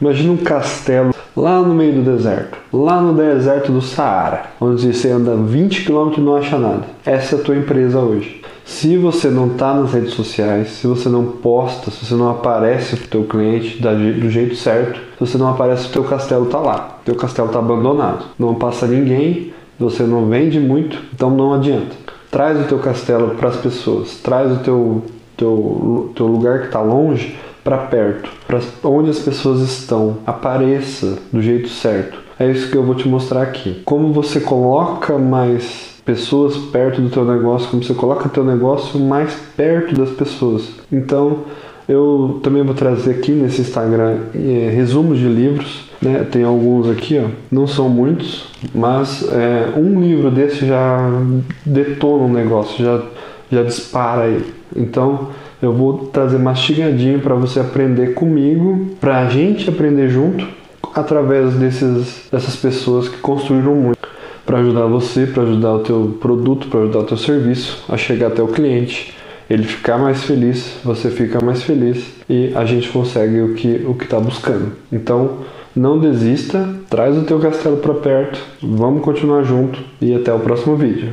Imagina um castelo lá no meio do deserto, lá no deserto do Saara, onde você anda 20 km e não acha nada. Essa é a tua empresa hoje. Se você não está nas redes sociais, se você não posta, se você não aparece para o teu cliente do jeito certo, se você não aparece, o teu castelo está lá. O teu castelo está abandonado. Não passa ninguém, você não vende muito, então não adianta. Traz o teu castelo para as pessoas, traz o teu, teu, teu lugar que está longe para perto, para onde as pessoas estão. Apareça do jeito certo. É isso que eu vou te mostrar aqui. Como você coloca mais pessoas perto do teu negócio, como você coloca teu negócio mais perto das pessoas. Então, eu também vou trazer aqui nesse Instagram é, resumos de livros, né? Tem alguns aqui, ó. Não são muitos, mas é, um livro desse já detona um negócio, já já dispara ele. Então, eu vou trazer mastigadinho para você aprender comigo, para a gente aprender junto através desses, dessas pessoas que construíram muito para ajudar você, para ajudar o teu produto, para ajudar o teu serviço a chegar até o cliente, ele ficar mais feliz, você fica mais feliz e a gente consegue o que o que está buscando. Então não desista, traz o teu castelo para perto, vamos continuar junto e até o próximo vídeo.